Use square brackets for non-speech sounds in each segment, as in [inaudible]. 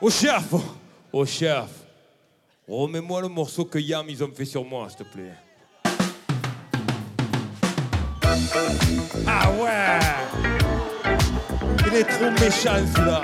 Au chef Au chef Remets-moi le morceau que Yam ils ont fait sur moi, s'il te plaît. Ah ouais Il est trop méchant celui-là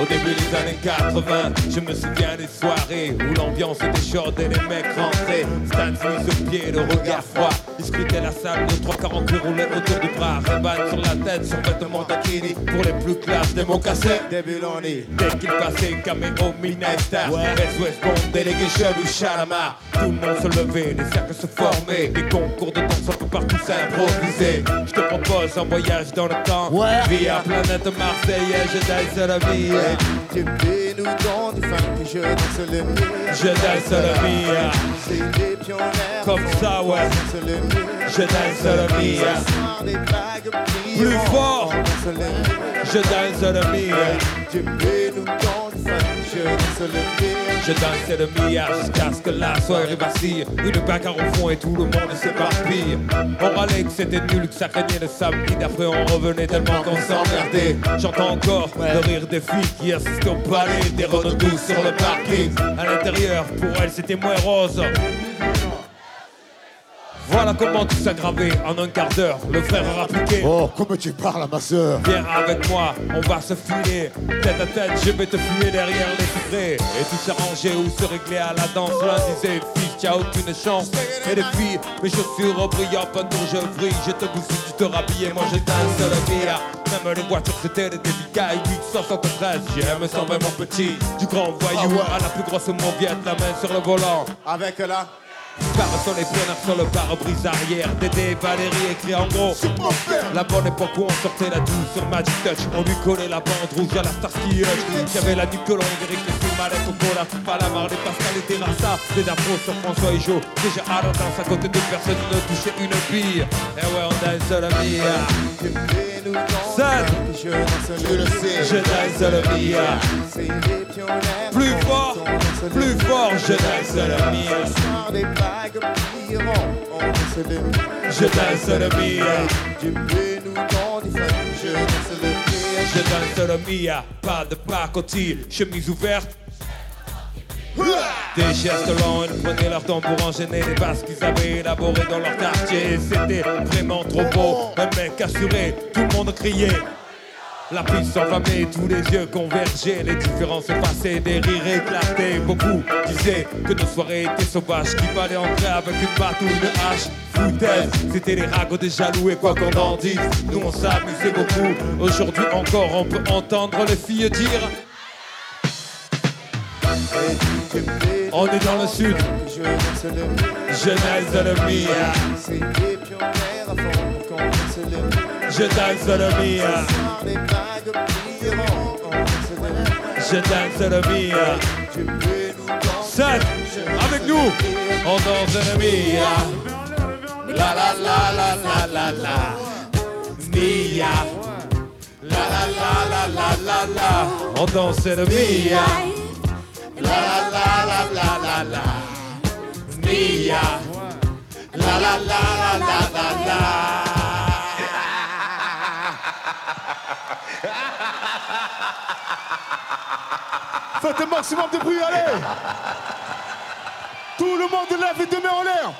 Au début des années 80, je me souviens des soirées où l'ambiance était chaude et les mecs rentraient. Smith au pied, le regard froid. Scrutaient la salle, quarante qui roulaient autour du bras. Reban sur la tête, sur vêtements taquini. Pour les plus classes, des mocassins. Début l'année. Dès qu'il passait, caméo, Minesta. West West Bond, Delegation ou Chalamar. Tout le monde se levait, des cercles se formaient. Des concours de danse peu partout s'improviser. Je te propose un voyage dans le temps. Ouais. Via planète Marseillaise, je danse la vie. Peux nous dans du et je danse le mire. Je danse. C'est des pionniers. Comme ça, ouais. Danse le. Je danse des bagues Plus fort. Danse le. Je danse vie. Tu peux nous dans du je danse. Je dansais le milliard jusqu'à ce que la soirée vacille. Une bagarre au fond et tout le monde s'éparpille. On râlait que c'était nul, que ça craignait le samedi. D'après, on revenait tellement qu'on s'emmerdait. J'entends encore le rire des filles qui assistent au palais. Des Renault douces sur le parking. À l'intérieur, pour elles, c'était moins rose. Voilà comment tout s'aggravait en un quart d'heure. Le frère a rappliqué. Oh, comme tu parles à ma sœur. Viens avec moi, on va se filer. Tête à tête, je vais te fumer derrière les vitrés Et tout s'arranger ou se régler à la danse. L'un disait, fille, t'as aucune chance. Et filles, mes chaussures brillent en peinture, je brille. Je te bousille, tu te rhabilles, moi je danse le mia Même les voitures, c'était des délicats 873, j'aime sans vraiment petit. Du grand voyou à la plus grosse mauviette La main sur le volant. Avec la. Sur les pieds, sur le pare-brise arrière. Dédé, Valérie écrit en gros. La bonne époque où on sortait la douce sur Magic Touch. On lui collait la bande rouge à la Starsky Hutch. J'avais la nuque longue, Eric les malette au cola Pas la marre, les Pascal et Terrassa Des afros sur François et Joe. Déjà à la danse à côté de personne ne touchait une bille. Et ouais, on dans du Seul. funk et je le mire. Je danse des pionniers. Plus fort, le plus fort, je danse des. On le mire. Je danse Tu peux nous je le mire. Je danse le Mia, pas de pacotille, chemise ouverte. Des gestes lents, ils prenaient leur temps pour enchaîner les basses qu'ils avaient élaborées dans leur quartier. C'était vraiment trop beau, un mec assuré, tout le monde criait. La piste s'enflammait, tous les yeux convergeaient, les différences effacées, des rires éclatés. Beaucoup disaient que nos soirées étaient sauvages, qu'il fallait entrer avec une batte ou une hache. Foutaise, c'était les ragots des jaloux et quoi qu'on en dise, nous on s'amusait beaucoup. Aujourd'hui encore, on peut entendre les filles dire On est dans le sud, jeunesse de je danse le Mia, je danse le Mia. Sept, avec nous, on danse le Mia. La la la la la la la, Mia. La la la la la la la, on danse le Mia. La la la la la la la, Mia. La la la la la la la. [laughs] Faites un maximum de bruit, allez. Tout le monde lève les deux en l'air